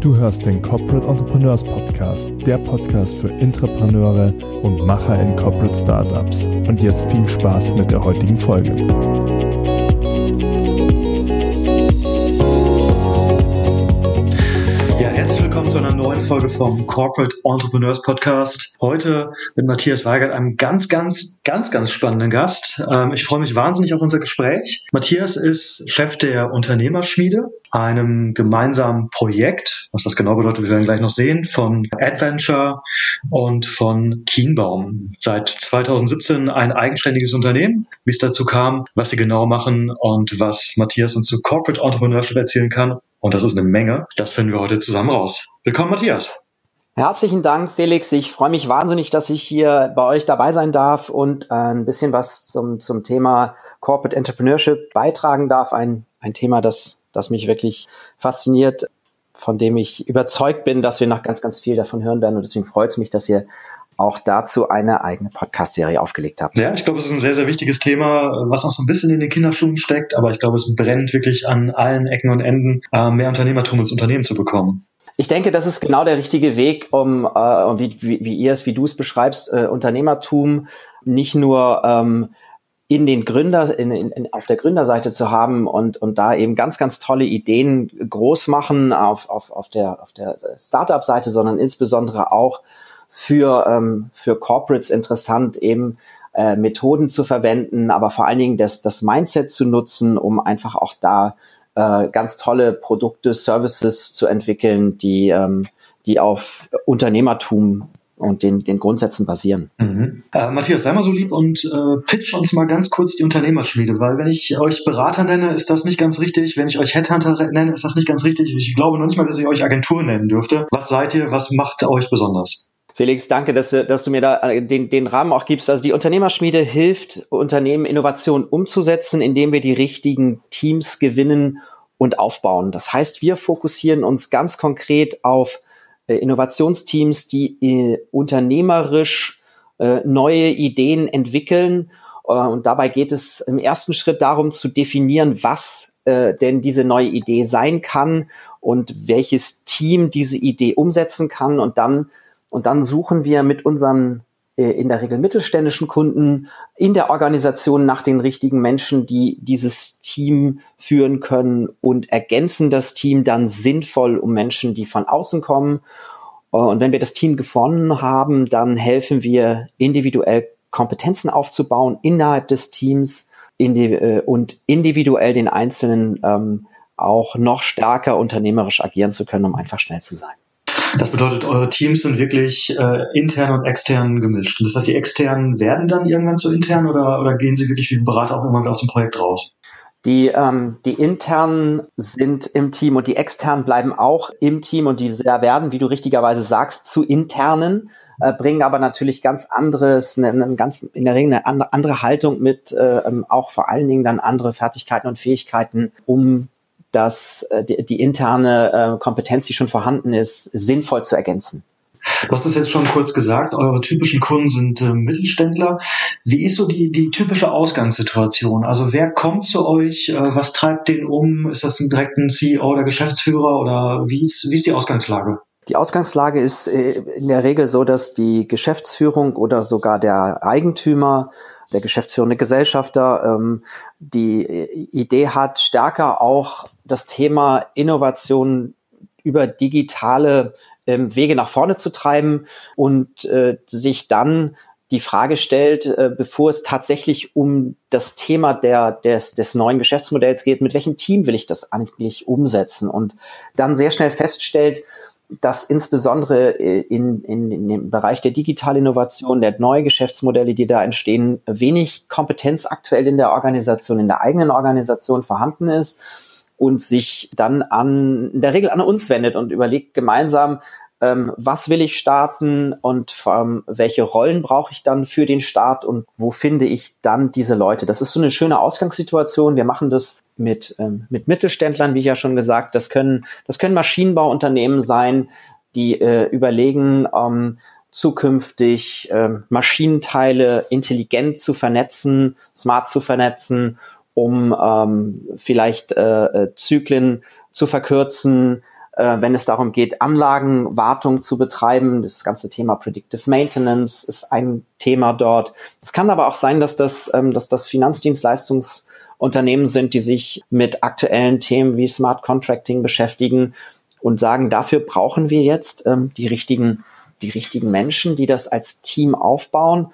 Du hörst den Corporate Entrepreneurs Podcast, der Podcast für Intrapreneure und Macher in Corporate Startups. Und jetzt viel Spaß mit der heutigen Folge. Folge vom Corporate Entrepreneurs Podcast. Heute mit Matthias Weigert, einem ganz, ganz, ganz, ganz spannenden Gast. Ähm, ich freue mich wahnsinnig auf unser Gespräch. Matthias ist Chef der Unternehmerschmiede, einem gemeinsamen Projekt, was das genau bedeutet, wir werden gleich noch sehen, von Adventure und von Kienbaum. Seit 2017 ein eigenständiges Unternehmen. Wie es dazu kam, was sie genau machen und was Matthias uns zu Corporate Entrepreneurship erzählen kann, und das ist eine Menge. Das finden wir heute zusammen raus. Willkommen, Matthias. Herzlichen Dank, Felix. Ich freue mich wahnsinnig, dass ich hier bei euch dabei sein darf und äh, ein bisschen was zum, zum Thema Corporate Entrepreneurship beitragen darf. Ein, ein Thema, das, das mich wirklich fasziniert, von dem ich überzeugt bin, dass wir noch ganz, ganz viel davon hören werden. Und deswegen freut es mich, dass ihr auch dazu eine eigene Podcast-Serie aufgelegt habt. Ja, ich glaube, es ist ein sehr, sehr wichtiges Thema, was noch so ein bisschen in den Kinderschuhen steckt, aber ich glaube, es brennt wirklich an allen Ecken und Enden, äh, mehr Unternehmertum ins Unternehmen zu bekommen. Ich denke, das ist genau der richtige Weg, um, äh, wie, wie, wie ihr es, wie du es beschreibst, äh, Unternehmertum nicht nur ähm, in den Gründer, in, in, auf der Gründerseite zu haben und, und da eben ganz, ganz tolle Ideen groß machen auf, auf, auf der, auf der Startup-Seite, sondern insbesondere auch für, ähm, für Corporates interessant, eben äh, Methoden zu verwenden, aber vor allen Dingen das, das Mindset zu nutzen, um einfach auch da äh, ganz tolle Produkte, Services zu entwickeln, die, ähm, die auf Unternehmertum und den, den Grundsätzen basieren. Mhm. Äh, Matthias, sei mal so lieb und äh, pitch uns mal ganz kurz die Unternehmerschmiede, weil wenn ich euch Berater nenne, ist das nicht ganz richtig. Wenn ich euch Headhunter nenne, ist das nicht ganz richtig. Ich glaube noch nicht mal, dass ich euch Agentur nennen dürfte. Was seid ihr? Was macht euch besonders? Felix, danke, dass du, dass du mir da äh, den, den Rahmen auch gibst. Also die Unternehmerschmiede hilft Unternehmen Innovation umzusetzen, indem wir die richtigen Teams gewinnen und aufbauen. Das heißt, wir fokussieren uns ganz konkret auf äh, Innovationsteams, die äh, unternehmerisch neue Ideen entwickeln. Und dabei geht es im ersten Schritt darum zu definieren, was denn diese neue Idee sein kann und welches Team diese Idee umsetzen kann und dann und dann suchen wir mit unseren äh, in der Regel mittelständischen Kunden in der Organisation nach den richtigen Menschen, die dieses Team führen können und ergänzen das Team dann sinnvoll um Menschen, die von außen kommen. Äh, und wenn wir das Team gefunden haben, dann helfen wir individuell Kompetenzen aufzubauen innerhalb des Teams äh, und individuell den Einzelnen ähm, auch noch stärker unternehmerisch agieren zu können, um einfach schnell zu sein. Das bedeutet, eure Teams sind wirklich äh, intern und extern gemischt. Das heißt, die externen werden dann irgendwann zu intern oder, oder gehen sie wirklich wie Berater auch immer aus dem Projekt raus? Die, ähm, die internen sind im Team und die externen bleiben auch im Team und die werden, wie du richtigerweise sagst, zu internen, äh, bringen aber natürlich ganz anderes, eine, eine ganz in der Regel eine andere, andere Haltung mit, äh, ähm, auch vor allen Dingen dann andere Fertigkeiten und Fähigkeiten, um das, äh, die, die interne äh, Kompetenz, die schon vorhanden ist, sinnvoll zu ergänzen. Du hast es jetzt schon kurz gesagt, eure typischen Kunden sind äh, Mittelständler. Wie ist so die, die typische Ausgangssituation? Also wer kommt zu euch? Äh, was treibt den um? Ist das ein direkt ein CEO oder Geschäftsführer oder wie ist, wie ist die Ausgangslage? Die Ausgangslage ist äh, in der Regel so, dass die Geschäftsführung oder sogar der Eigentümer der geschäftsführende Gesellschafter ähm, die Idee hat, stärker auch das Thema Innovation über digitale ähm, Wege nach vorne zu treiben und äh, sich dann die Frage stellt, äh, bevor es tatsächlich um das Thema der, des, des neuen Geschäftsmodells geht, mit welchem Team will ich das eigentlich umsetzen? Und dann sehr schnell feststellt, dass insbesondere äh, in, in, in dem Bereich der Digitalinnovation, der neue Geschäftsmodelle, die da entstehen, wenig Kompetenz aktuell in der Organisation, in der eigenen Organisation vorhanden ist und sich dann an, in der Regel an uns wendet und überlegt gemeinsam, ähm, was will ich starten und ähm, welche Rollen brauche ich dann für den Start und wo finde ich dann diese Leute. Das ist so eine schöne Ausgangssituation. Wir machen das mit, ähm, mit Mittelständlern, wie ich ja schon gesagt, das können, das können Maschinenbauunternehmen sein, die äh, überlegen, ähm, zukünftig äh, Maschinenteile intelligent zu vernetzen, smart zu vernetzen, um ähm, vielleicht äh, äh Zyklen zu verkürzen, äh, wenn es darum geht, Anlagenwartung zu betreiben. Das ganze Thema Predictive Maintenance ist ein Thema dort. Es kann aber auch sein, dass das, ähm, dass das Finanzdienstleistungsunternehmen sind, die sich mit aktuellen Themen wie Smart Contracting beschäftigen und sagen, dafür brauchen wir jetzt ähm, die richtigen, die richtigen Menschen, die das als Team aufbauen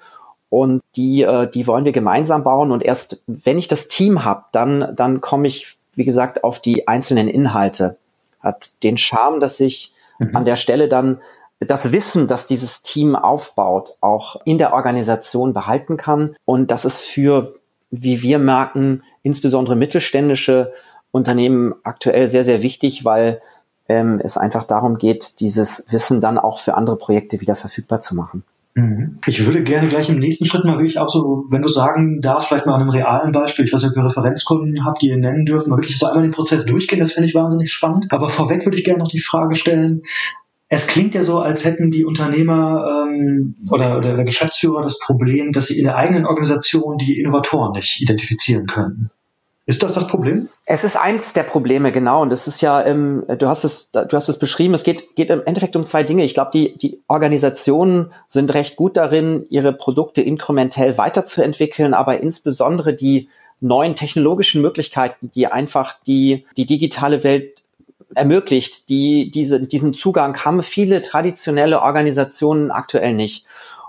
und die, äh, die wollen wir gemeinsam bauen. Und erst wenn ich das Team habe, dann, dann komme ich, wie gesagt, auf die einzelnen Inhalte. Hat den Charme, dass ich mhm. an der Stelle dann das Wissen, das dieses Team aufbaut, auch in der Organisation behalten kann. Und das ist für, wie wir merken, insbesondere mittelständische Unternehmen aktuell sehr, sehr wichtig, weil ähm, es einfach darum geht, dieses Wissen dann auch für andere Projekte wieder verfügbar zu machen. Mhm. Ich würde gerne gleich im nächsten Schritt mal wirklich auch so, wenn du sagen darfst, vielleicht mal an einem realen Beispiel, ich weiß nicht, ob ihr Referenzkunden habt, die ihr nennen dürft, mal wirklich so einmal den Prozess durchgehen, das finde ich wahnsinnig spannend. Aber vorweg würde ich gerne noch die Frage stellen, es klingt ja so, als hätten die Unternehmer ähm, oder, oder der Geschäftsführer das Problem, dass sie in der eigenen Organisation die Innovatoren nicht identifizieren können. Ist das das Problem? Es ist eins der Probleme, genau. Und es ist ja, ähm, du hast es, du hast es beschrieben. Es geht, geht im Endeffekt um zwei Dinge. Ich glaube, die, die Organisationen sind recht gut darin, ihre Produkte inkrementell weiterzuentwickeln, aber insbesondere die neuen technologischen Möglichkeiten, die einfach die, die digitale Welt ermöglicht, die, diese, diesen Zugang haben viele traditionelle Organisationen aktuell nicht.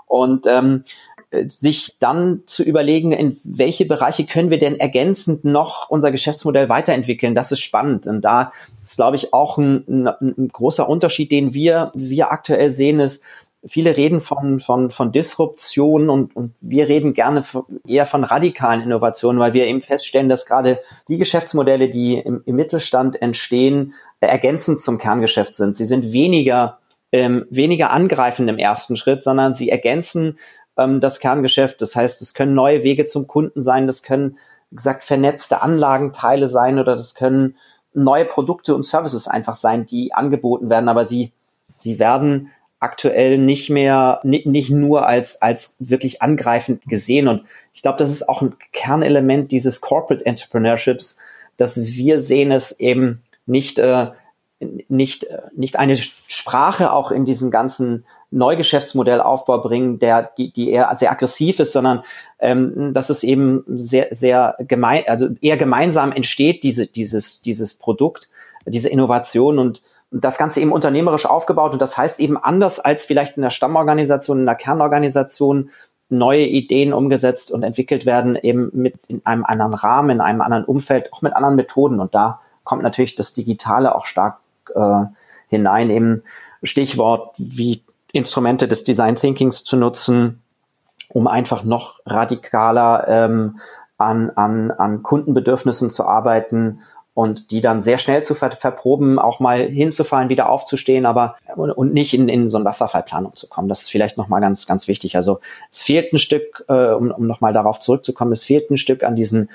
Und ähm, sich dann zu überlegen, in welche Bereiche können wir denn ergänzend noch unser Geschäftsmodell weiterentwickeln. Das ist spannend. Und da ist, glaube ich, auch ein, ein, ein großer Unterschied, den wir, wir aktuell sehen, ist, viele reden von, von, von Disruption und, und wir reden gerne eher von radikalen Innovationen, weil wir eben feststellen, dass gerade die Geschäftsmodelle, die im, im Mittelstand entstehen, ergänzend zum Kerngeschäft sind. Sie sind weniger ähm, weniger angreifend im ersten Schritt, sondern sie ergänzen ähm, das Kerngeschäft. Das heißt, es können neue Wege zum Kunden sein, das können, wie gesagt, vernetzte Anlagenteile sein oder das können neue Produkte und Services einfach sein, die angeboten werden, aber sie, sie werden aktuell nicht mehr, nicht, nicht nur als, als wirklich angreifend gesehen. Und ich glaube, das ist auch ein Kernelement dieses Corporate Entrepreneurships, dass wir sehen es eben nicht, äh, nicht, nicht eine Sprache auch in diesen ganzen Neugeschäftsmodellaufbau bringen, der, die, die eher sehr aggressiv ist, sondern ähm, dass es eben sehr, sehr gemein, also eher gemeinsam entsteht, diese, dieses, dieses Produkt, diese Innovation und das Ganze eben unternehmerisch aufgebaut. Und das heißt eben anders als vielleicht in der Stammorganisation, in der Kernorganisation neue Ideen umgesetzt und entwickelt werden, eben mit in einem anderen Rahmen, in einem anderen Umfeld, auch mit anderen Methoden. Und da kommt natürlich das Digitale auch stark äh, hinein. Eben Stichwort wie Instrumente des Design Thinkings zu nutzen, um einfach noch radikaler ähm, an, an, an Kundenbedürfnissen zu arbeiten und die dann sehr schnell zu ver verproben, auch mal hinzufallen, wieder aufzustehen, aber und, nicht in, in so eine Wasserfallplanung zu kommen. Das ist vielleicht nochmal ganz, ganz wichtig. Also es fehlt ein Stück, äh, um, um nochmal darauf zurückzukommen, es fehlt ein Stück an diesen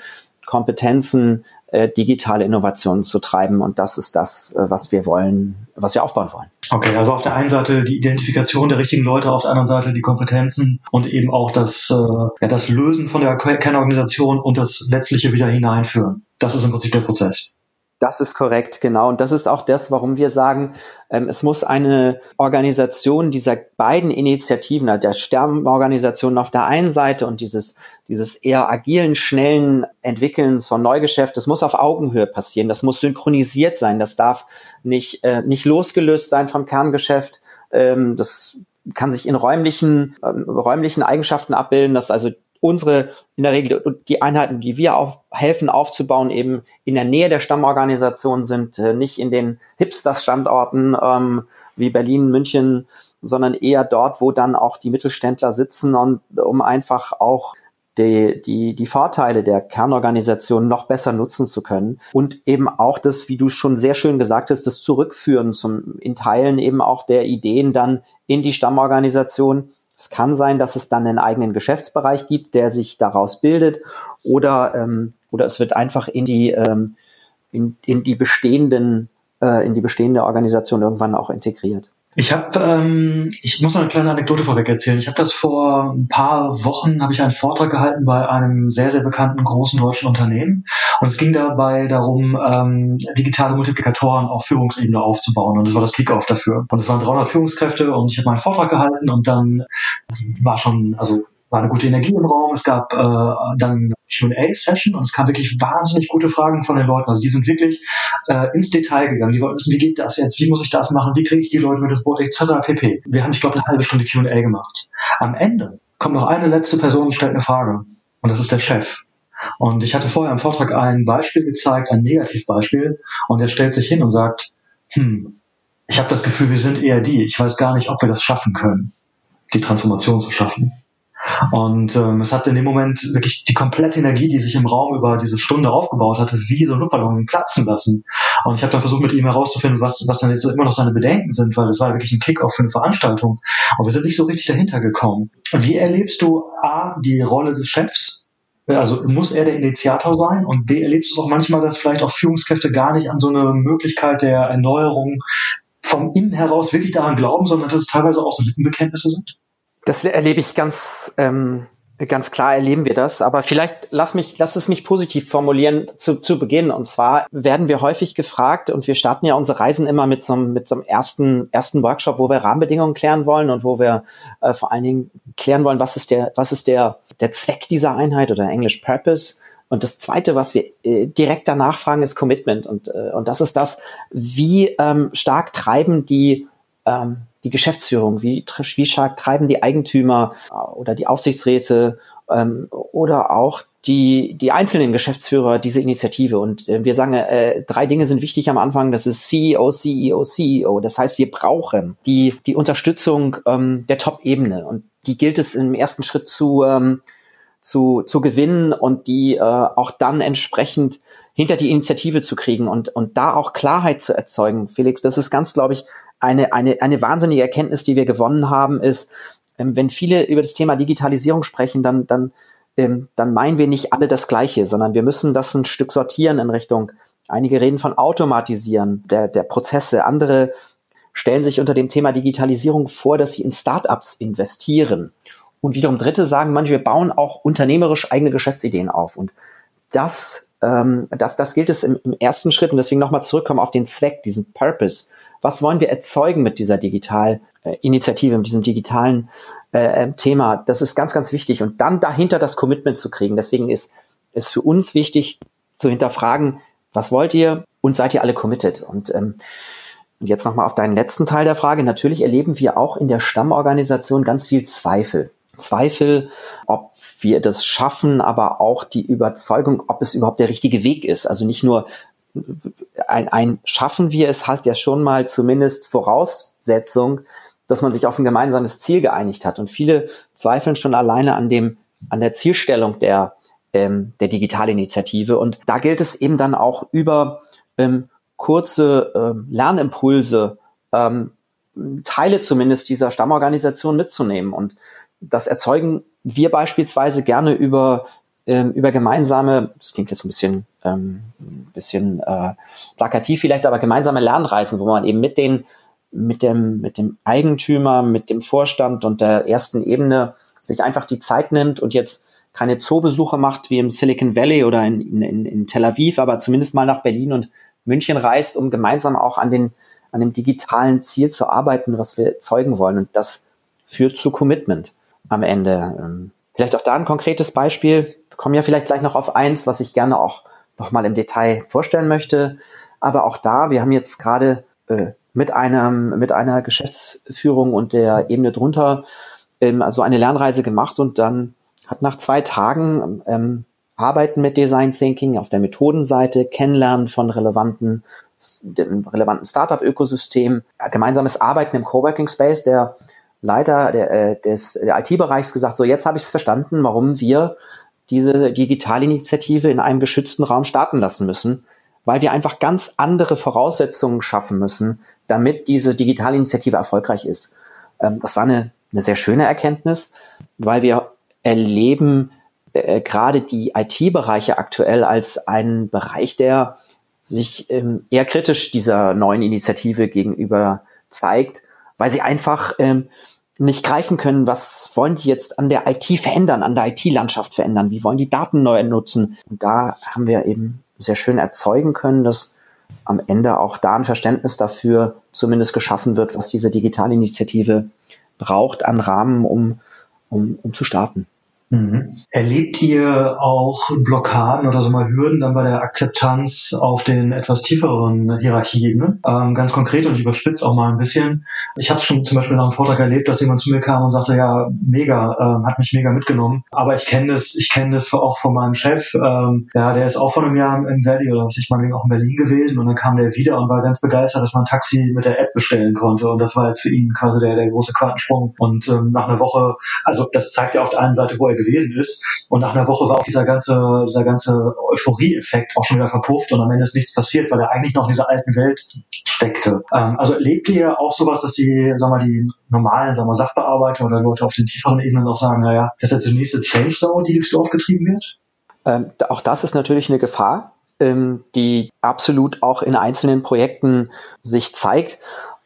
Kompetenzen, äh, digitale Innovationen zu treiben. Und das ist das, äh, was wir wollen, was wir aufbauen wollen. Okay, also auf der einen Seite die Identifikation der richtigen Leute, auf der anderen Seite die Kompetenzen und eben auch das, äh, ja, das Lösen von der Kernorganisation und das letztliche wieder hineinführen. Das ist im Prinzip der Prozess. Das ist korrekt, genau. Und das ist auch das, warum wir sagen, ähm, es muss eine Organisation dieser beiden Initiativen, also der Sterbenorganisation auf der einen Seite und dieses, dieses eher agilen, schnellen Entwickelns von Neugeschäft, das muss auf Augenhöhe passieren. Das muss synchronisiert sein. Das darf nicht, äh, nicht losgelöst sein vom Kerngeschäft. Ähm, das kann sich in räumlichen, äh, räumlichen Eigenschaften abbilden, dass also unsere, in der Regel die Einheiten, die wir auf, helfen aufzubauen, eben in der Nähe der Stammorganisation sind, äh, nicht in den Hipsters-Standorten ähm, wie Berlin, München, sondern eher dort, wo dann auch die Mittelständler sitzen und um einfach auch die, die, die Vorteile der Kernorganisation noch besser nutzen zu können und eben auch das, wie du schon sehr schön gesagt hast, das Zurückführen zum, in Teilen eben auch der Ideen dann in die Stammorganisation es kann sein, dass es dann einen eigenen Geschäftsbereich gibt, der sich daraus bildet, oder, ähm, oder es wird einfach in die, ähm, in, in die bestehenden, äh, in die bestehende Organisation irgendwann auch integriert. Ich habe, ähm, ich muss noch eine kleine Anekdote vorweg erzählen. Ich habe das vor ein paar Wochen, habe ich einen Vortrag gehalten bei einem sehr, sehr bekannten großen deutschen Unternehmen. Und es ging dabei darum, ähm, digitale Multiplikatoren auf Führungsebene aufzubauen. Und das war das Kickoff dafür. Und es waren 300 Führungskräfte und ich habe meinen Vortrag gehalten und dann war schon, also war eine gute Energie im Raum. Es gab äh, dann Q&A-Session und es kamen wirklich wahnsinnig gute Fragen von den Leuten. Also die sind wirklich äh, ins Detail gegangen. Die wollten wissen, wie geht das jetzt? Wie muss ich das machen? Wie kriege ich die Leute mit das Boot etc. pp. Wir haben, ich glaube, eine halbe Stunde Q&A gemacht. Am Ende kommt noch eine letzte Person und stellt eine Frage. Und das ist der Chef. Und ich hatte vorher im Vortrag ein Beispiel gezeigt, ein Negativbeispiel. Und er stellt sich hin und sagt, hm, ich habe das Gefühl, wir sind eher die. Ich weiß gar nicht, ob wir das schaffen können, die Transformation zu schaffen. Und ähm, es hat in dem Moment wirklich die komplette Energie, die sich im Raum über diese Stunde aufgebaut hatte, wie so ein Luftballon platzen lassen. Und ich habe dann versucht, mit ihm herauszufinden, was, was dann jetzt immer noch seine Bedenken sind, weil es war wirklich ein Kick-Off für eine Veranstaltung. Aber wir sind nicht so richtig dahinter gekommen. Wie erlebst du A, die Rolle des Chefs? Also muss er der Initiator sein? Und B, erlebst du es auch manchmal, dass vielleicht auch Führungskräfte gar nicht an so eine Möglichkeit der Erneuerung vom Innen heraus wirklich daran glauben, sondern dass es teilweise auch so Lippenbekenntnisse sind? Das erlebe ich ganz, ähm, ganz klar erleben wir das. Aber vielleicht lass mich, lass es mich positiv formulieren zu, zu Beginn. Und zwar werden wir häufig gefragt und wir starten ja unsere Reisen immer mit so einem, mit so einem ersten, ersten Workshop, wo wir Rahmenbedingungen klären wollen und wo wir äh, vor allen Dingen klären wollen, was ist der, was ist der, der Zweck dieser Einheit oder Englisch Purpose. Und das Zweite, was wir äh, direkt danach fragen, ist Commitment. Und, äh, und das ist das, wie ähm, stark treiben die ähm, die Geschäftsführung, wie, wie stark treiben die Eigentümer äh, oder die Aufsichtsräte ähm, oder auch die, die einzelnen Geschäftsführer diese Initiative. Und äh, wir sagen, äh, drei Dinge sind wichtig am Anfang. Das ist CEO, CEO, CEO. Das heißt, wir brauchen die, die Unterstützung ähm, der Top-Ebene. Und die gilt es im ersten Schritt zu, ähm, zu, zu gewinnen und die äh, auch dann entsprechend hinter die Initiative zu kriegen und, und da auch Klarheit zu erzeugen. Felix, das ist ganz, glaube ich, eine, eine, eine wahnsinnige Erkenntnis, die wir gewonnen haben, ist, ähm, wenn viele über das Thema Digitalisierung sprechen, dann, dann, ähm, dann meinen wir nicht alle das Gleiche, sondern wir müssen das ein Stück sortieren in Richtung, einige reden von Automatisieren der, der Prozesse, andere stellen sich unter dem Thema Digitalisierung vor, dass sie in Startups investieren. Und wiederum Dritte sagen manche, wir bauen auch unternehmerisch eigene Geschäftsideen auf. Und das, ähm, das, das gilt es im, im ersten Schritt. Und deswegen nochmal zurückkommen auf den Zweck, diesen Purpose was wollen wir erzeugen mit dieser Digitalinitiative, mit diesem digitalen äh, ähm, Thema. Das ist ganz, ganz wichtig. Und dann dahinter das Commitment zu kriegen. Deswegen ist es für uns wichtig zu hinterfragen, was wollt ihr und seid ihr alle committed? Und ähm, und jetzt nochmal auf deinen letzten Teil der Frage. Natürlich erleben wir auch in der Stammorganisation ganz viel Zweifel. Zweifel, ob wir das schaffen, aber auch die Überzeugung, ob es überhaupt der richtige Weg ist. Also nicht nur ein, ein Schaffen wir es hat ja schon mal zumindest Voraussetzung, dass man sich auf ein gemeinsames Ziel geeinigt hat. Und viele zweifeln schon alleine an dem, an der Zielstellung der, ähm, der Digitalinitiative. Und da gilt es eben dann auch über ähm, kurze ähm, Lernimpulse, ähm, Teile zumindest dieser Stammorganisation mitzunehmen. Und das erzeugen wir beispielsweise gerne über ähm, über gemeinsame, das klingt jetzt ein bisschen, ähm, bisschen äh, plakativ vielleicht, aber gemeinsame Lernreisen, wo man eben mit den mit dem, mit dem Eigentümer, mit dem Vorstand und der ersten Ebene sich einfach die Zeit nimmt und jetzt keine Zoobesuche macht wie im Silicon Valley oder in, in, in Tel Aviv, aber zumindest mal nach Berlin und München reist, um gemeinsam auch an den an dem digitalen Ziel zu arbeiten, was wir zeugen wollen. Und das führt zu Commitment am Ende. Ähm, vielleicht auch da ein konkretes Beispiel. Wir kommen ja vielleicht gleich noch auf eins, was ich gerne auch nochmal im Detail vorstellen möchte. Aber auch da, wir haben jetzt gerade äh, mit einem, mit einer Geschäftsführung und der Ebene drunter ähm, also eine Lernreise gemacht und dann hat nach zwei Tagen ähm, Arbeiten mit Design Thinking auf der Methodenseite, Kennenlernen von relevanten, dem relevanten Startup-Ökosystem, gemeinsames Arbeiten im Coworking Space, der Leiter der, äh, des IT-Bereichs gesagt, so jetzt habe ich es verstanden, warum wir diese Digitalinitiative in einem geschützten Raum starten lassen müssen, weil wir einfach ganz andere Voraussetzungen schaffen müssen, damit diese Digitalinitiative erfolgreich ist. Ähm, das war eine, eine sehr schöne Erkenntnis, weil wir erleben äh, gerade die IT-Bereiche aktuell als einen Bereich, der sich ähm, eher kritisch dieser neuen Initiative gegenüber zeigt, weil sie einfach ähm, nicht greifen können, was wollen die jetzt an der IT verändern, an der IT-Landschaft verändern, wie wollen die Daten neu nutzen. Und da haben wir eben sehr schön erzeugen können, dass am Ende auch da ein Verständnis dafür zumindest geschaffen wird, was diese Digitalinitiative braucht an Rahmen, um, um, um zu starten. Mhm. Erlebt ihr auch Blockaden oder so mal Hürden dann bei der Akzeptanz auf den etwas tieferen Hierarchien? Ähm, ganz konkret und ich überspitze auch mal ein bisschen. Ich habe schon zum Beispiel nach einem Vortrag erlebt, dass jemand zu mir kam und sagte, ja, mega, ähm, hat mich mega mitgenommen. Aber ich kenne das, ich kenne das auch von meinem Chef. Ähm, ja, der ist auch vor einem Jahr im Valley oder was ich meine, auch in Berlin gewesen und dann kam der wieder und war ganz begeistert, dass man ein Taxi mit der App bestellen konnte und das war jetzt für ihn quasi der, der große Quantensprung. Und ähm, nach einer Woche, also das zeigt ja auf der einen Seite, wo er gewesen ist. Und nach einer Woche war auch dieser ganze, dieser ganze Euphorie-Effekt auch schon wieder verpufft und am Ende ist nichts passiert, weil er eigentlich noch in dieser alten Welt steckte. Ähm, also erlebt ihr auch sowas, dass die, sagen wir, die normalen, sagen wir, Sachbearbeiter oder Leute auf den tieferen Ebenen auch sagen, naja, das ist jetzt die nächste Change Zone, die durchs Dorf getrieben wird? Ähm, auch das ist natürlich eine Gefahr, ähm, die absolut auch in einzelnen Projekten sich zeigt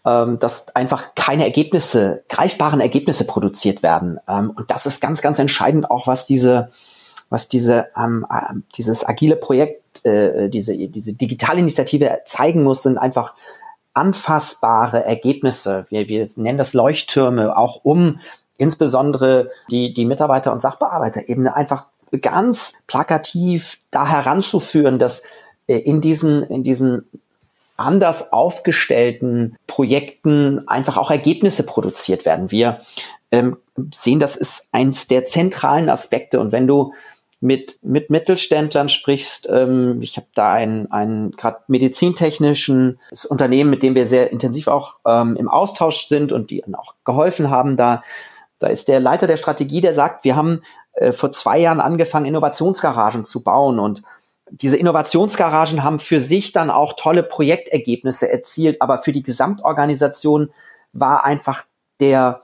ähm, dass einfach keine Ergebnisse, greifbaren Ergebnisse produziert werden. Ähm, und das ist ganz, ganz entscheidend auch, was diese, was diese, ähm, äh, dieses agile Projekt, äh, diese, diese Digitalinitiative zeigen muss, sind einfach anfassbare Ergebnisse. Wir, wir nennen das Leuchttürme, auch um insbesondere die, die Mitarbeiter und Sachbearbeiterebene einfach ganz plakativ da heranzuführen, dass äh, in diesen, in diesen anders aufgestellten Projekten einfach auch Ergebnisse produziert werden. Wir ähm, sehen, das ist eins der zentralen Aspekte. Und wenn du mit, mit Mittelständlern sprichst, ähm, ich habe da ein, ein gerade medizintechnischen Unternehmen, mit dem wir sehr intensiv auch ähm, im Austausch sind und die auch geholfen haben, da, da ist der Leiter der Strategie, der sagt, wir haben äh, vor zwei Jahren angefangen, Innovationsgaragen zu bauen und diese Innovationsgaragen haben für sich dann auch tolle Projektergebnisse erzielt, aber für die Gesamtorganisation war einfach der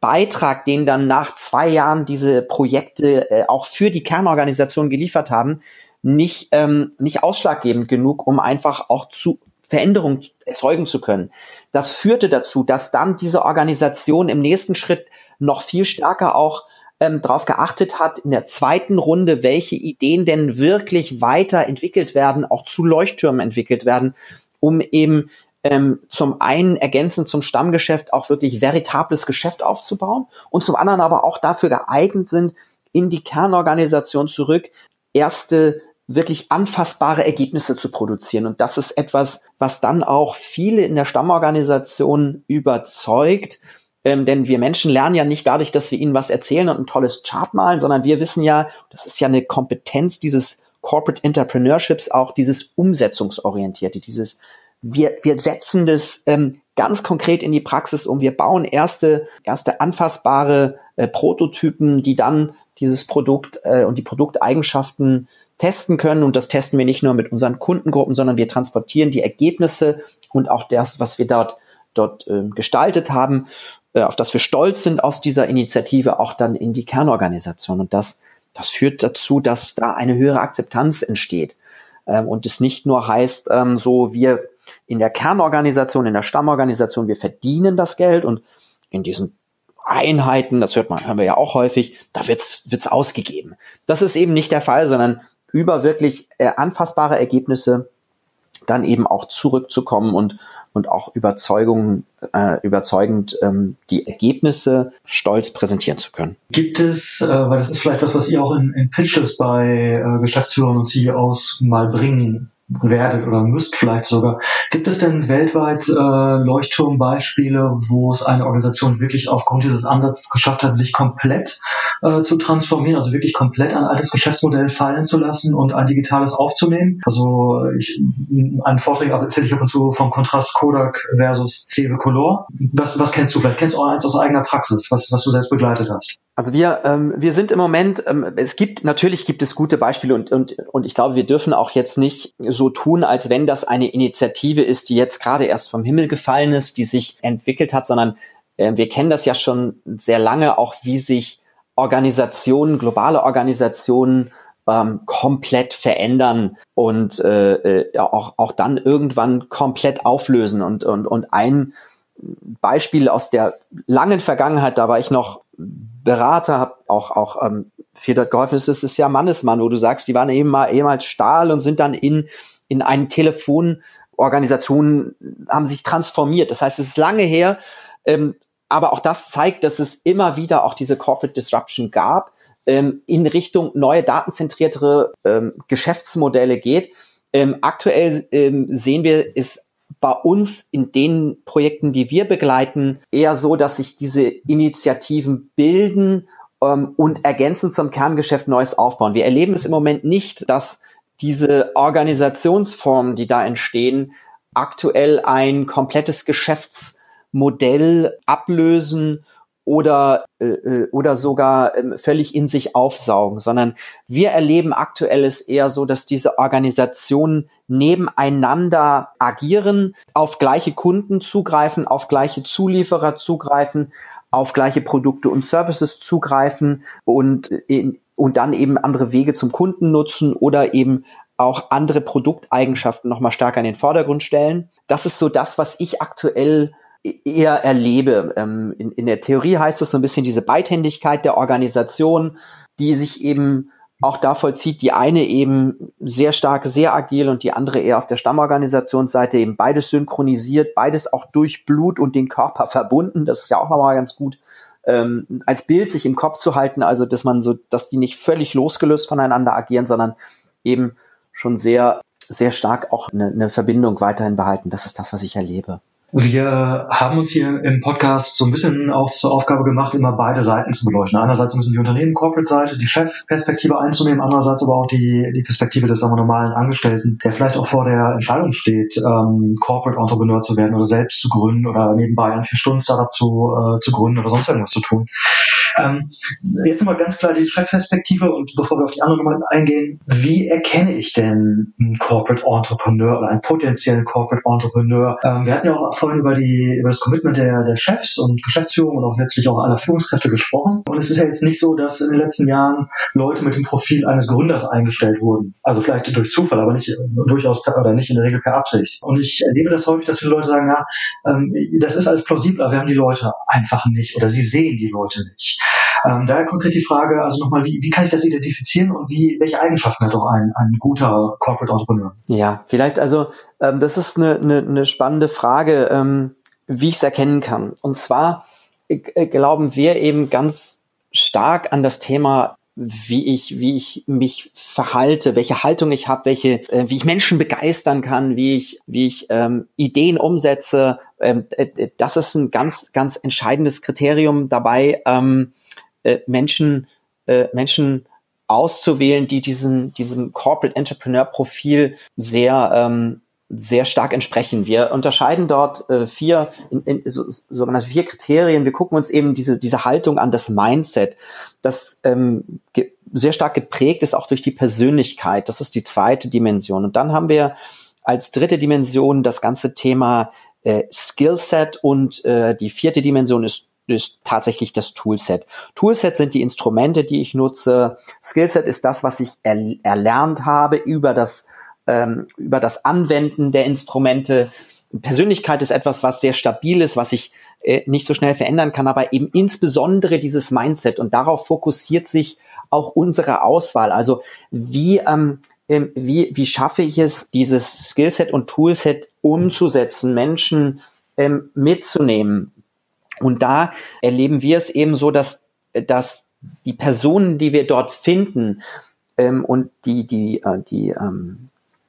Beitrag, den dann nach zwei Jahren diese Projekte äh, auch für die Kernorganisation geliefert haben, nicht, ähm, nicht ausschlaggebend genug, um einfach auch zu Veränderungen erzeugen zu können. Das führte dazu, dass dann diese Organisation im nächsten Schritt noch viel stärker auch ähm, darauf geachtet hat, in der zweiten Runde, welche Ideen denn wirklich weiterentwickelt werden, auch zu Leuchttürmen entwickelt werden, um eben ähm, zum einen ergänzend zum Stammgeschäft auch wirklich veritables Geschäft aufzubauen und zum anderen aber auch dafür geeignet sind, in die Kernorganisation zurück erste wirklich anfassbare Ergebnisse zu produzieren. Und das ist etwas, was dann auch viele in der Stammorganisation überzeugt, ähm, denn wir Menschen lernen ja nicht dadurch, dass wir ihnen was erzählen und ein tolles Chart malen, sondern wir wissen ja, das ist ja eine Kompetenz dieses Corporate Entrepreneurships, auch dieses Umsetzungsorientierte, dieses wir, wir setzen das ähm, ganz konkret in die Praxis um. Wir bauen erste, erste anfassbare äh, Prototypen, die dann dieses Produkt äh, und die Produkteigenschaften testen können. Und das testen wir nicht nur mit unseren Kundengruppen, sondern wir transportieren die Ergebnisse und auch das, was wir dort, dort äh, gestaltet haben, auf das wir stolz sind aus dieser Initiative, auch dann in die Kernorganisation. Und das, das führt dazu, dass da eine höhere Akzeptanz entsteht. Ähm, und es nicht nur heißt, ähm, so wir in der Kernorganisation, in der Stammorganisation, wir verdienen das Geld und in diesen Einheiten, das hört man, hören wir ja auch häufig, da wird's, wird's ausgegeben. Das ist eben nicht der Fall, sondern über wirklich äh, anfassbare Ergebnisse dann eben auch zurückzukommen und und auch Überzeugung, äh, überzeugend ähm, die Ergebnisse stolz präsentieren zu können. Gibt es, äh, weil das ist vielleicht das, was ihr auch in, in Pitches bei äh, Geschäftsführern und CEOs mal bringen werdet oder müsst vielleicht sogar. Gibt es denn weltweit äh, Leuchtturmbeispiele, wo es eine Organisation wirklich aufgrund dieses Ansatzes geschafft hat, sich komplett äh, zu transformieren, also wirklich komplett ein altes Geschäftsmodell fallen zu lassen und ein digitales aufzunehmen? Also ich, einen Vortrag erzähle ich ab und zu vom Kontrast Kodak versus CW Color. Was, was kennst du? Vielleicht kennst du auch eins aus eigener Praxis, was, was du selbst begleitet hast. Also wir, ähm, wir sind im Moment, ähm, es gibt, natürlich gibt es gute Beispiele und, und, und ich glaube, wir dürfen auch jetzt nicht so tun, als wenn das eine Initiative ist, die jetzt gerade erst vom Himmel gefallen ist, die sich entwickelt hat, sondern äh, wir kennen das ja schon sehr lange, auch wie sich Organisationen, globale Organisationen ähm, komplett verändern und äh, äh, auch, auch dann irgendwann komplett auflösen. Und, und, und ein Beispiel aus der langen Vergangenheit, da war ich noch Berater, habe auch, auch ähm, viel dort geholfen. Es ist, ist ja Mannesmann, wo du sagst, die waren eben mal ehemals Stahl und sind dann in, in einen Telefonorganisation, haben sich transformiert. Das heißt, es ist lange her, ähm, aber auch das zeigt, dass es immer wieder auch diese Corporate Disruption gab, ähm, in Richtung neue datenzentriertere ähm, Geschäftsmodelle geht. Ähm, aktuell ähm, sehen wir, ist bei uns in den Projekten, die wir begleiten, eher so, dass sich diese Initiativen bilden ähm, und ergänzend zum Kerngeschäft Neues aufbauen. Wir erleben es im Moment nicht, dass diese Organisationsformen, die da entstehen, aktuell ein komplettes Geschäftsmodell ablösen oder, äh, äh, oder sogar äh, völlig in sich aufsaugen, sondern wir erleben aktuell es eher so, dass diese Organisationen nebeneinander agieren, auf gleiche Kunden zugreifen, auf gleiche Zulieferer zugreifen, auf gleiche Produkte und Services zugreifen und, in, und dann eben andere Wege zum Kunden nutzen oder eben auch andere Produkteigenschaften nochmal stärker in den Vordergrund stellen. Das ist so das, was ich aktuell eher erlebe. Ähm, in, in der Theorie heißt es so ein bisschen diese Beidhändigkeit der Organisation, die sich eben auch da vollzieht, die eine eben sehr stark, sehr agil und die andere eher auf der Stammorganisationsseite eben beides synchronisiert, beides auch durch Blut und den Körper verbunden. Das ist ja auch nochmal ganz gut ähm, als Bild sich im Kopf zu halten, also dass man so, dass die nicht völlig losgelöst voneinander agieren, sondern eben schon sehr, sehr stark auch eine, eine Verbindung weiterhin behalten. Das ist das, was ich erlebe. Wir haben uns hier im Podcast so ein bisschen auf, zur Aufgabe gemacht, immer beide Seiten zu beleuchten. Einerseits ein bisschen die Unternehmen-Corporate-Seite, die Chefperspektive einzunehmen, andererseits aber auch die, die Perspektive des sagen wir, normalen Angestellten, der vielleicht auch vor der Entscheidung steht, ähm, Corporate-Entrepreneur zu werden oder selbst zu gründen oder nebenbei ein Vier-Stunden-Startup zu, äh, zu gründen oder sonst irgendwas zu tun. Ähm, jetzt nochmal ganz klar die Chefperspektive und bevor wir auf die anderen Nummern eingehen, wie erkenne ich denn einen Corporate Entrepreneur oder einen potenziellen Corporate Entrepreneur? Ähm, wir hatten ja auch vorhin über, die, über das Commitment der, der Chefs und Geschäftsführung und auch letztlich auch aller Führungskräfte gesprochen. Und es ist ja jetzt nicht so, dass in den letzten Jahren Leute mit dem Profil eines Gründers eingestellt wurden. Also vielleicht durch Zufall, aber nicht durchaus per, oder nicht in der Regel per Absicht. Und ich erlebe das häufig, dass viele Leute sagen, ja, ähm, das ist alles plausibel, aber wir haben die Leute einfach nicht oder sie sehen die Leute nicht. Ähm, daher konkret die Frage, also nochmal, wie, wie kann ich das identifizieren und wie, welche Eigenschaften hat auch ein, ein guter Corporate Entrepreneur? Ja, vielleicht also, ähm, das ist eine, eine, eine spannende Frage, ähm, wie ich es erkennen kann. Und zwar äh, glauben wir eben ganz stark an das Thema wie ich wie ich mich verhalte, welche Haltung ich habe, welche äh, wie ich Menschen begeistern kann, wie ich wie ich ähm, Ideen umsetze. Ähm, äh, das ist ein ganz ganz entscheidendes Kriterium dabei, ähm, äh, Menschen, äh, Menschen auszuwählen, die diesen, diesem Corporate Entrepreneur Profil sehr, ähm, sehr stark entsprechen. Wir unterscheiden dort äh, vier, in, in, so, sogenannte vier Kriterien. Wir gucken uns eben diese, diese Haltung an, das Mindset, das ähm, sehr stark geprägt ist auch durch die Persönlichkeit. Das ist die zweite Dimension. Und dann haben wir als dritte Dimension das ganze Thema äh, Skillset und äh, die vierte Dimension ist ist tatsächlich das Toolset. Toolset sind die Instrumente, die ich nutze. Skillset ist das, was ich er erlernt habe über das, ähm, über das Anwenden der Instrumente. Persönlichkeit ist etwas, was sehr stabil ist, was ich äh, nicht so schnell verändern kann, aber eben insbesondere dieses Mindset und darauf fokussiert sich auch unsere Auswahl. Also wie, ähm, ähm wie, wie schaffe ich es, dieses Skillset und Toolset umzusetzen, Menschen ähm, mitzunehmen, und da erleben wir es eben so, dass, dass die Personen, die wir dort finden ähm, und die, die, äh, die, ähm,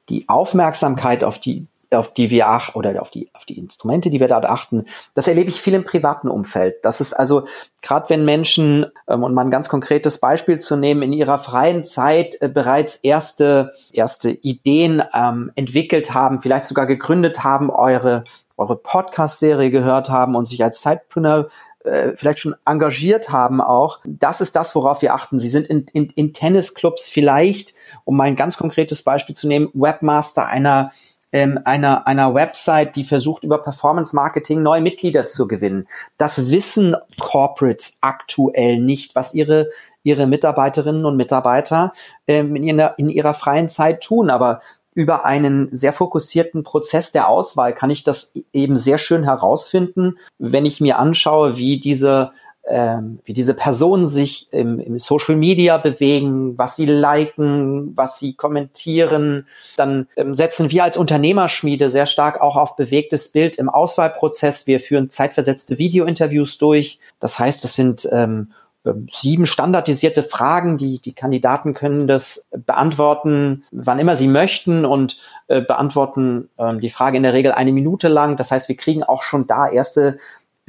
die Aufmerksamkeit auf die, auf die wir ach oder auf die auf die Instrumente, die wir dort achten, das erlebe ich viel im privaten Umfeld. Das ist also gerade wenn Menschen ähm, und mal ein ganz konkretes Beispiel zu nehmen, in ihrer freien Zeit äh, bereits erste erste Ideen ähm, entwickelt haben, vielleicht sogar gegründet haben, eure eure Podcast-Serie gehört haben und sich als Zeitpreneur äh, vielleicht schon engagiert haben auch. Das ist das, worauf wir achten. Sie sind in, in, in Tennisclubs vielleicht, um mal ein ganz konkretes Beispiel zu nehmen, Webmaster einer ähm, einer, einer Website, die versucht, über Performance Marketing neue Mitglieder zu gewinnen. Das wissen Corporates aktuell nicht, was ihre, ihre Mitarbeiterinnen und Mitarbeiter ähm, in, ihrer, in ihrer freien Zeit tun. Aber über einen sehr fokussierten Prozess der Auswahl kann ich das eben sehr schön herausfinden, wenn ich mir anschaue, wie diese ähm, wie diese Personen sich im, im, Social Media bewegen, was sie liken, was sie kommentieren. Dann ähm, setzen wir als Unternehmerschmiede sehr stark auch auf bewegtes Bild im Auswahlprozess. Wir führen zeitversetzte Videointerviews durch. Das heißt, es sind ähm, ähm sieben standardisierte Fragen. Die, die Kandidaten können das beantworten, wann immer sie möchten und äh, beantworten ähm, die Frage in der Regel eine Minute lang. Das heißt, wir kriegen auch schon da erste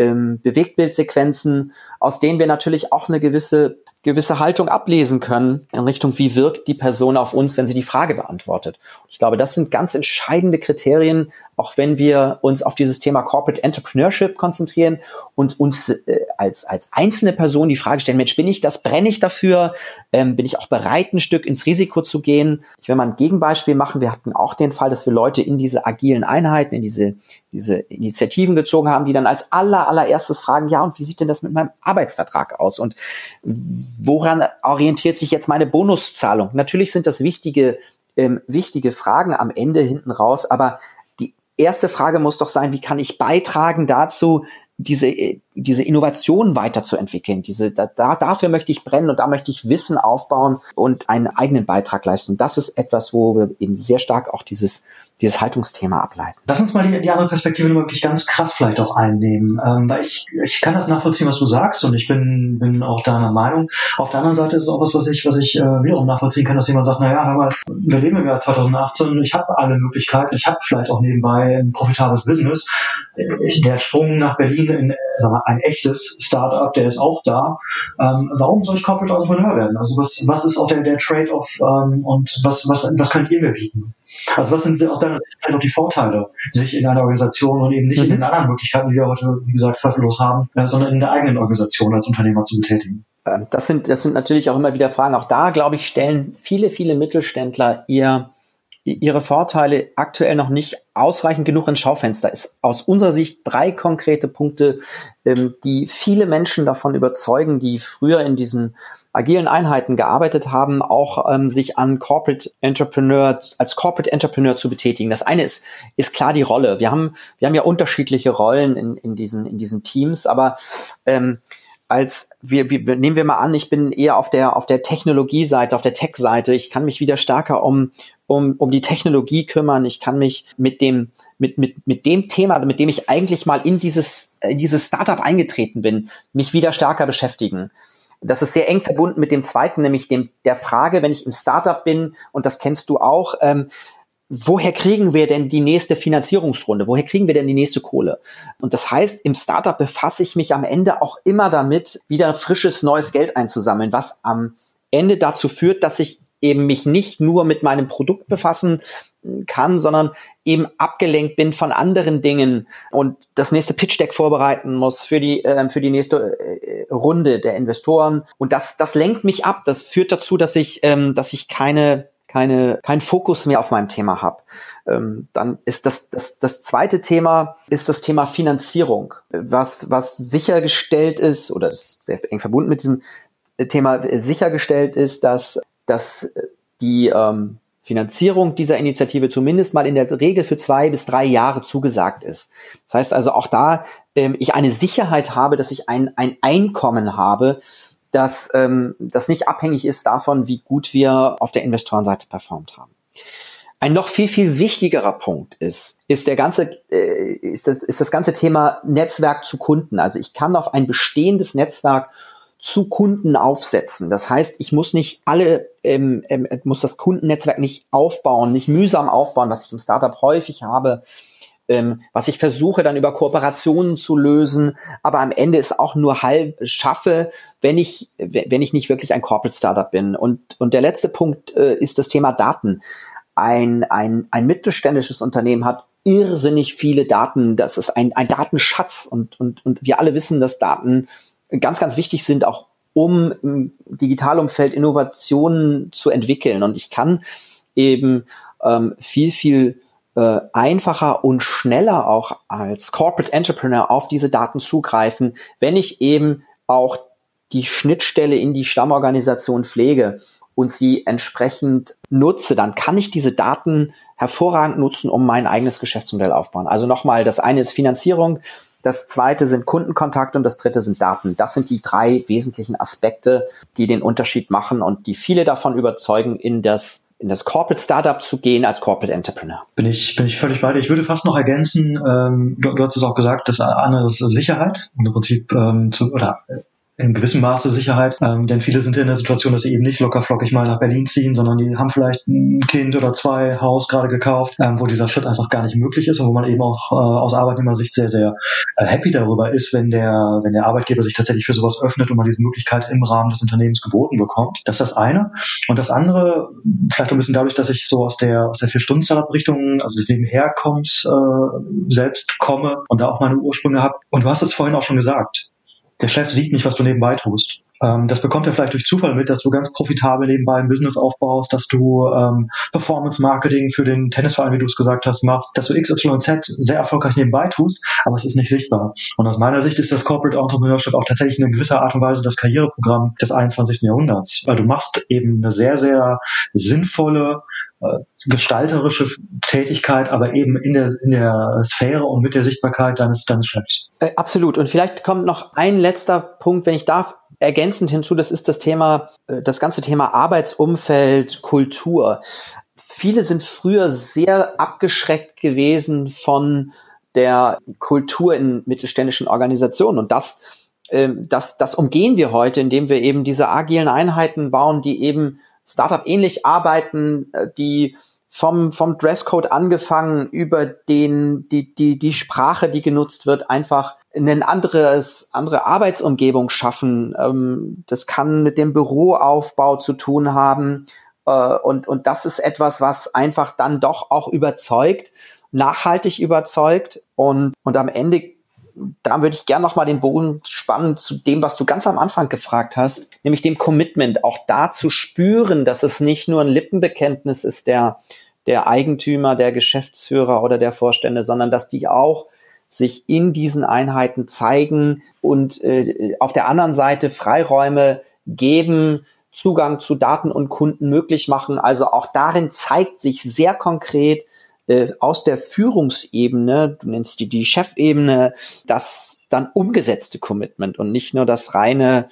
ähm, Bewegtbildsequenzen, aus denen wir natürlich auch eine gewisse gewisse Haltung ablesen können in Richtung, wie wirkt die Person auf uns, wenn sie die Frage beantwortet. Ich glaube, das sind ganz entscheidende Kriterien, auch wenn wir uns auf dieses Thema Corporate Entrepreneurship konzentrieren und uns äh, als, als einzelne Person die Frage stellen, Mensch, bin ich das, brenne ich dafür, ähm, bin ich auch bereit, ein Stück ins Risiko zu gehen? Ich will mal ein Gegenbeispiel machen. Wir hatten auch den Fall, dass wir Leute in diese agilen Einheiten, in diese, diese Initiativen gezogen haben, die dann als aller, allererstes fragen, ja, und wie sieht denn das mit meinem Arbeitsvertrag aus? Und woran orientiert sich jetzt meine Bonuszahlung? Natürlich sind das wichtige, ähm, wichtige Fragen am Ende hinten raus, aber die erste Frage muss doch sein, wie kann ich beitragen dazu, diese, diese Innovation weiterzuentwickeln. Diese, da, dafür möchte ich brennen und da möchte ich Wissen aufbauen und einen eigenen Beitrag leisten. Und das ist etwas, wo wir eben sehr stark auch dieses dieses Haltungsthema ableiten. Lass uns mal die, die andere Perspektive wirklich ganz krass vielleicht auch einnehmen. Ähm, weil ich, ich kann das nachvollziehen, was du sagst und ich bin, bin auch deiner Meinung. Auf der anderen Seite ist es auch was, was ich, was ich äh, wiederum nachvollziehen kann, dass jemand sagt, naja, aber wir leben im Jahr 2018, ich habe alle Möglichkeiten, ich habe vielleicht auch nebenbei ein profitables Business. Der Sprung nach Berlin in sag mal, ein echtes Startup, der ist auch da. Ähm, warum soll ich Corporate Entrepreneur werden? Also was, was ist auch der, der Trade-off ähm, und was, was, was könnt ihr mir bieten? Also was sind aus deiner Sicht auch die Vorteile, sich in einer Organisation und eben nicht mhm. in den anderen Möglichkeiten, die wir heute, wie gesagt, zweifellos haben, äh, sondern in der eigenen Organisation als Unternehmer zu betätigen? Ähm, das sind, das sind natürlich auch immer wieder Fragen. Auch da, glaube ich, stellen viele, viele Mittelständler ihr ihre Vorteile aktuell noch nicht ausreichend genug ins Schaufenster. Ist aus unserer Sicht drei konkrete Punkte, ähm, die viele Menschen davon überzeugen, die früher in diesen agilen Einheiten gearbeitet haben, auch ähm, sich an Corporate Entrepreneur, als Corporate Entrepreneur zu betätigen. Das eine ist, ist klar die Rolle. Wir haben, wir haben ja unterschiedliche Rollen in, in diesen, in diesen Teams, aber ähm, als wir, wir nehmen wir mal an, ich bin eher auf der auf der Technologie-Seite, auf der Tech-Seite. Ich kann mich wieder stärker um um um die Technologie kümmern. Ich kann mich mit dem mit mit mit dem Thema, mit dem ich eigentlich mal in dieses in dieses Startup eingetreten bin, mich wieder stärker beschäftigen. Das ist sehr eng verbunden mit dem zweiten, nämlich dem der Frage, wenn ich im Startup bin und das kennst du auch. Ähm, woher kriegen wir denn die nächste Finanzierungsrunde? Woher kriegen wir denn die nächste Kohle? Und das heißt, im Startup befasse ich mich am Ende auch immer damit, wieder frisches neues Geld einzusammeln, was am Ende dazu führt, dass ich eben mich nicht nur mit meinem Produkt befassen kann, sondern eben abgelenkt bin von anderen Dingen und das nächste Pitch Deck vorbereiten muss für die äh, für die nächste äh, Runde der Investoren und das das lenkt mich ab. Das führt dazu, dass ich ähm, dass ich keine keine, kein Fokus mehr auf meinem Thema habe. Ähm, dann ist das, das, das zweite Thema ist das Thema Finanzierung, was, was sichergestellt ist oder ist sehr eng verbunden mit diesem Thema sichergestellt ist, dass, dass die ähm, Finanzierung dieser Initiative zumindest mal in der Regel für zwei bis drei Jahre zugesagt ist. Das heißt also auch da ähm, ich eine Sicherheit habe, dass ich ein, ein Einkommen habe, dass ähm, das nicht abhängig ist davon, wie gut wir auf der Investorenseite performt haben. Ein noch viel, viel wichtigerer Punkt ist, ist der ganze, äh, ist das, ist das ganze Thema Netzwerk zu Kunden. Also ich kann auf ein bestehendes Netzwerk zu Kunden aufsetzen. Das heißt, ich muss nicht alle, ähm, ähm, muss das Kundennetzwerk nicht aufbauen, nicht mühsam aufbauen, was ich im Startup häufig habe, ähm, was ich versuche dann über Kooperationen zu lösen, aber am Ende ist auch nur halb schaffe, wenn ich, wenn ich nicht wirklich ein Corporate Startup bin. Und, und der letzte Punkt äh, ist das Thema Daten. Ein, ein, ein mittelständisches Unternehmen hat irrsinnig viele Daten. Das ist ein, ein Datenschatz und, und, und wir alle wissen, dass Daten ganz, ganz wichtig sind, auch um im Digitalumfeld Innovationen zu entwickeln. Und ich kann eben ähm, viel, viel äh, einfacher und schneller auch als Corporate Entrepreneur auf diese Daten zugreifen, wenn ich eben auch die Schnittstelle in die Stammorganisation pflege und sie entsprechend nutze, dann kann ich diese Daten hervorragend nutzen, um mein eigenes Geschäftsmodell aufbauen. Also nochmal, das eine ist Finanzierung, das zweite sind Kundenkontakte und das dritte sind Daten. Das sind die drei wesentlichen Aspekte, die den Unterschied machen und die viele davon überzeugen, in das in das Corporate Startup zu gehen als Corporate Entrepreneur. Bin ich, bin ich völlig bei dir. Ich würde fast noch ergänzen, ähm, du, du hast es auch gesagt, das andere ist Sicherheit und im Prinzip ähm, zu, oder in gewissem Maße Sicherheit, ähm, denn viele sind in der Situation, dass sie eben nicht locker flockig mal nach Berlin ziehen, sondern die haben vielleicht ein Kind oder zwei Haus gerade gekauft, ähm, wo dieser Schritt einfach gar nicht möglich ist und wo man eben auch äh, aus Arbeitnehmersicht sehr, sehr äh, happy darüber ist, wenn der, wenn der Arbeitgeber sich tatsächlich für sowas öffnet und man diese Möglichkeit im Rahmen des Unternehmens geboten bekommt. Das ist das eine. Und das andere, vielleicht ein bisschen dadurch, dass ich so aus der, aus der Vier-Stunden-Startup-Richtung, also des Nebenherkommens äh, selbst komme und da auch meine Ursprünge habe. Und du hast es vorhin auch schon gesagt der Chef sieht nicht, was du nebenbei tust. Ähm, das bekommt er vielleicht durch Zufall mit, dass du ganz profitabel nebenbei ein Business aufbaust, dass du ähm, Performance-Marketing für den Tennisverein, wie du es gesagt hast, machst, dass du XYZ sehr erfolgreich nebenbei tust, aber es ist nicht sichtbar. Und aus meiner Sicht ist das Corporate Entrepreneurship auch tatsächlich in gewisser Art und Weise das Karriereprogramm des 21. Jahrhunderts, weil du machst eben eine sehr, sehr sinnvolle, gestalterische Tätigkeit, aber eben in der, in der Sphäre und mit der Sichtbarkeit deines, deines Chefs. Äh, absolut. Und vielleicht kommt noch ein letzter Punkt, wenn ich darf, ergänzend hinzu, das ist das Thema, äh, das ganze Thema Arbeitsumfeld, Kultur. Viele sind früher sehr abgeschreckt gewesen von der Kultur in mittelständischen Organisationen und das, ähm, das, das umgehen wir heute, indem wir eben diese agilen Einheiten bauen, die eben Startup ähnlich arbeiten, äh, die vom, vom Dresscode angefangen über den, die, die, die Sprache, die genutzt wird, einfach eine anderes, andere Arbeitsumgebung schaffen. Ähm, das kann mit dem Büroaufbau zu tun haben. Äh, und, und das ist etwas, was einfach dann doch auch überzeugt, nachhaltig überzeugt. Und, und am Ende da würde ich gerne nochmal den Bogen spannen zu dem, was du ganz am Anfang gefragt hast, nämlich dem Commitment, auch da zu spüren, dass es nicht nur ein Lippenbekenntnis ist der, der Eigentümer, der Geschäftsführer oder der Vorstände, sondern dass die auch sich in diesen Einheiten zeigen und äh, auf der anderen Seite Freiräume geben, Zugang zu Daten und Kunden möglich machen. Also auch darin zeigt sich sehr konkret, äh, aus der Führungsebene, du nennst die die Chefebene, das dann umgesetzte Commitment und nicht nur das reine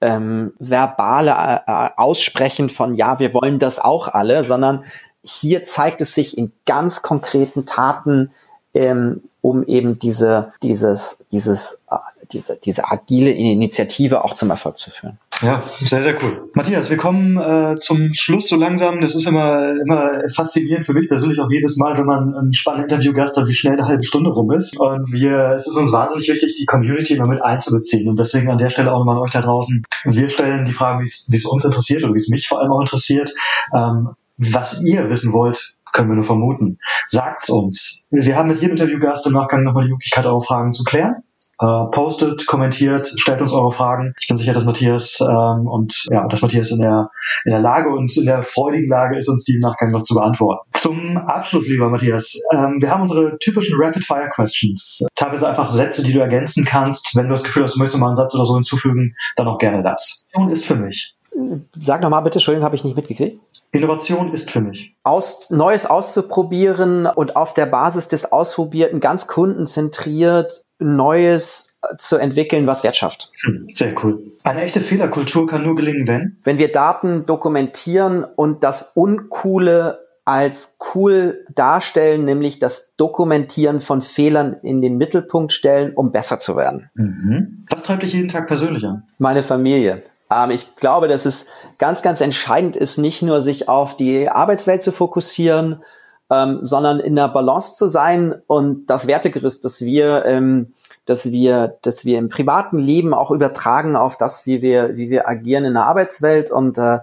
ähm, verbale äh, äh, Aussprechen von ja, wir wollen das auch alle, sondern hier zeigt es sich in ganz konkreten Taten, ähm, um eben diese, dieses, dieses, äh, diese, diese agile Initiative auch zum Erfolg zu führen. Ja, sehr, sehr cool. Matthias, wir kommen äh, zum Schluss so langsam. Das ist immer, immer faszinierend für mich persönlich auch jedes Mal, wenn man einen spannenden Interviewgast hat, wie schnell eine halbe Stunde rum ist. Und wir, es ist uns wahnsinnig wichtig, die Community immer mit einzubeziehen. Und deswegen an der Stelle auch nochmal an euch da draußen. Wir stellen die Fragen, wie es uns interessiert oder wie es mich vor allem auch interessiert. Ähm, was ihr wissen wollt, können wir nur vermuten. Sagt's uns. Wir haben mit jedem Interviewgast im Nachgang nochmal die Möglichkeit, eure Fragen zu klären. Äh, postet, kommentiert, stellt uns eure Fragen. Ich bin sicher, dass Matthias ähm, und ja, dass Matthias in der in der Lage und in der freudigen Lage ist, uns die im Nachgang noch zu beantworten. Zum Abschluss, lieber Matthias, ähm, wir haben unsere typischen Rapid-Fire-Questions. Teilweise einfach Sätze, die du ergänzen kannst. Wenn du das Gefühl hast, du möchtest mal einen Satz oder so hinzufügen, dann auch gerne das. Und ist für mich. Sag nochmal bitte, Entschuldigung, habe ich nicht mitgekriegt. Innovation ist für mich. Aus, Neues auszuprobieren und auf der Basis des Ausprobierten ganz kundenzentriert Neues zu entwickeln, was Wert schafft. Hm, sehr cool. Eine echte Fehlerkultur kann nur gelingen, wenn? Wenn wir Daten dokumentieren und das Uncoole als cool darstellen, nämlich das Dokumentieren von Fehlern in den Mittelpunkt stellen, um besser zu werden. Mhm. Was treibt dich jeden Tag persönlich an? Meine Familie. Ähm, ich glaube, dass es ganz, ganz entscheidend ist, nicht nur sich auf die Arbeitswelt zu fokussieren, ähm, sondern in der Balance zu sein und das Wertegerüst, das wir, ähm, dass wir, dass wir im privaten Leben auch übertragen auf das, wie wir, wie wir agieren in der Arbeitswelt. Und äh,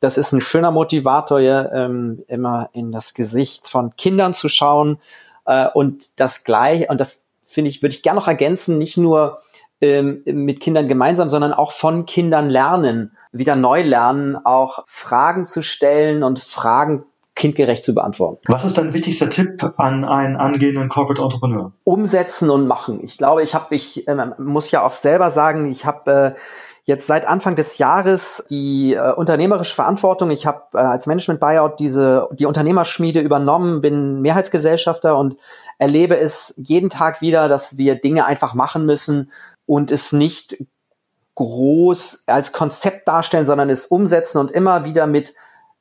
das ist ein schöner Motivator, ja, ähm, immer in das Gesicht von Kindern zu schauen äh, und das gleich und das finde ich würde ich gerne noch ergänzen, nicht nur ähm, mit Kindern gemeinsam, sondern auch von Kindern lernen, wieder neu lernen, auch Fragen zu stellen und Fragen kindgerecht zu beantworten. Was ist dein wichtigster Tipp an einen angehenden Corporate Entrepreneur? Umsetzen und machen. Ich glaube, ich habe, ich äh, muss ja auch selber sagen, ich habe äh, jetzt seit Anfang des Jahres die äh, unternehmerische Verantwortung. Ich habe äh, als Management Buyout diese die Unternehmerschmiede übernommen, bin Mehrheitsgesellschafter und erlebe es jeden Tag wieder, dass wir Dinge einfach machen müssen und es nicht groß als Konzept darstellen, sondern es umsetzen und immer wieder mit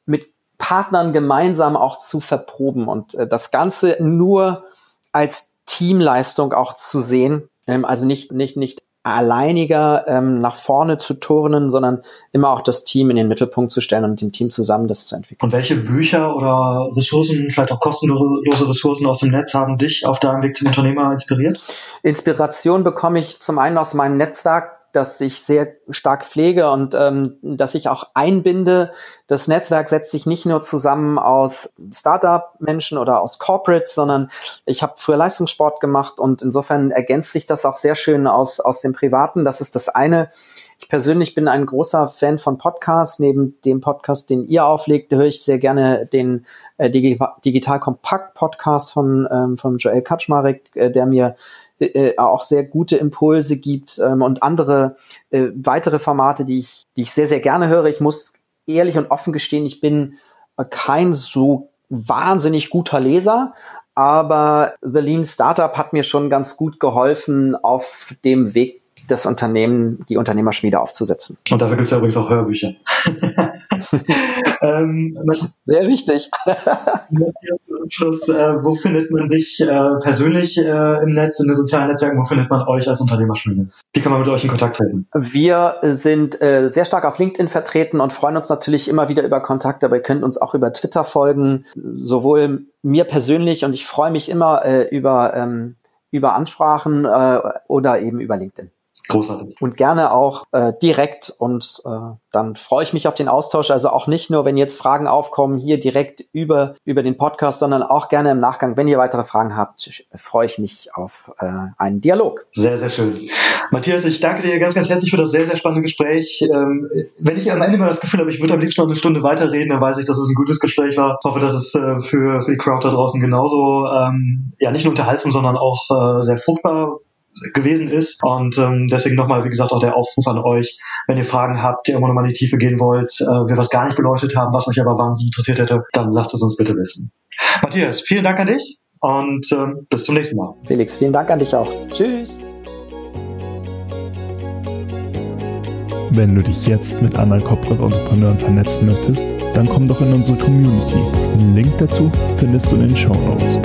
mit Partnern gemeinsam auch zu verproben und äh, das Ganze nur als Teamleistung auch zu sehen. Ähm, also nicht, nicht, nicht alleiniger ähm, nach vorne zu turnen, sondern immer auch das Team in den Mittelpunkt zu stellen und mit dem Team zusammen das zu entwickeln. Und welche Bücher oder Ressourcen, vielleicht auch kostenlose Ressourcen aus dem Netz haben dich auf deinem Weg zum Unternehmer inspiriert? Inspiration bekomme ich zum einen aus meinem Netzwerk, das ich sehr stark pflege und ähm, dass ich auch einbinde. Das Netzwerk setzt sich nicht nur zusammen aus Startup-Menschen oder aus Corporates, sondern ich habe früher Leistungssport gemacht und insofern ergänzt sich das auch sehr schön aus, aus dem Privaten. Das ist das eine. Ich persönlich bin ein großer Fan von Podcasts. Neben dem Podcast, den ihr auflegt, höre ich sehr gerne den äh, Digital Kompakt Podcast von, ähm, von Joel Kaczmarek, äh, der mir äh, äh, auch sehr gute Impulse gibt ähm, und andere äh, weitere Formate, die ich, die ich sehr, sehr gerne höre. Ich muss ehrlich und offen gestehen, ich bin kein so wahnsinnig guter Leser, aber The Lean Startup hat mir schon ganz gut geholfen auf dem Weg das Unternehmen, die Unternehmerschmiede aufzusetzen. Und dafür gibt es ja übrigens auch Hörbücher. ähm, Sehr wichtig. Schluss, äh, wo findet man dich äh, persönlich äh, im Netz, in den sozialen Netzwerken? Wo findet man euch als Unternehmerschmiede? Wie kann man mit euch in Kontakt treten? Wir sind sehr stark auf LinkedIn vertreten und freuen uns natürlich immer wieder über Kontakte, aber ihr könnt uns auch über Twitter folgen, sowohl mir persönlich und ich freue mich immer über, ähm, über Ansprachen oder eben über LinkedIn. Großartig. Und gerne auch äh, direkt und äh, dann freue ich mich auf den Austausch. Also auch nicht nur, wenn jetzt Fragen aufkommen, hier direkt über, über den Podcast, sondern auch gerne im Nachgang. Wenn ihr weitere Fragen habt, freue ich mich auf äh, einen Dialog. Sehr, sehr schön. Matthias, ich danke dir ganz, ganz herzlich für das sehr, sehr spannende Gespräch. Ähm, wenn ich am Ende mal das Gefühl habe, ich würde am liebsten noch eine Stunde weiterreden, dann weiß ich, dass es ein gutes Gespräch war. Ich hoffe, dass es äh, für, für die Crowd da draußen genauso, ähm, ja, nicht nur unterhaltsam, sondern auch äh, sehr fruchtbar gewesen ist. Und ähm, deswegen nochmal, wie gesagt, auch der Aufruf an euch, wenn ihr Fragen habt, ihr immer nochmal in die Tiefe gehen wollt, äh, wir was gar nicht beleuchtet haben, was euch aber wahnsinnig interessiert hätte, dann lasst es uns bitte wissen. Matthias, vielen Dank an dich und ähm, bis zum nächsten Mal. Felix, vielen Dank an dich auch. Tschüss. Wenn du dich jetzt mit anderen Corporate Entrepreneuren vernetzen möchtest, dann komm doch in unsere Community. Den Link dazu findest du in den Show Notes.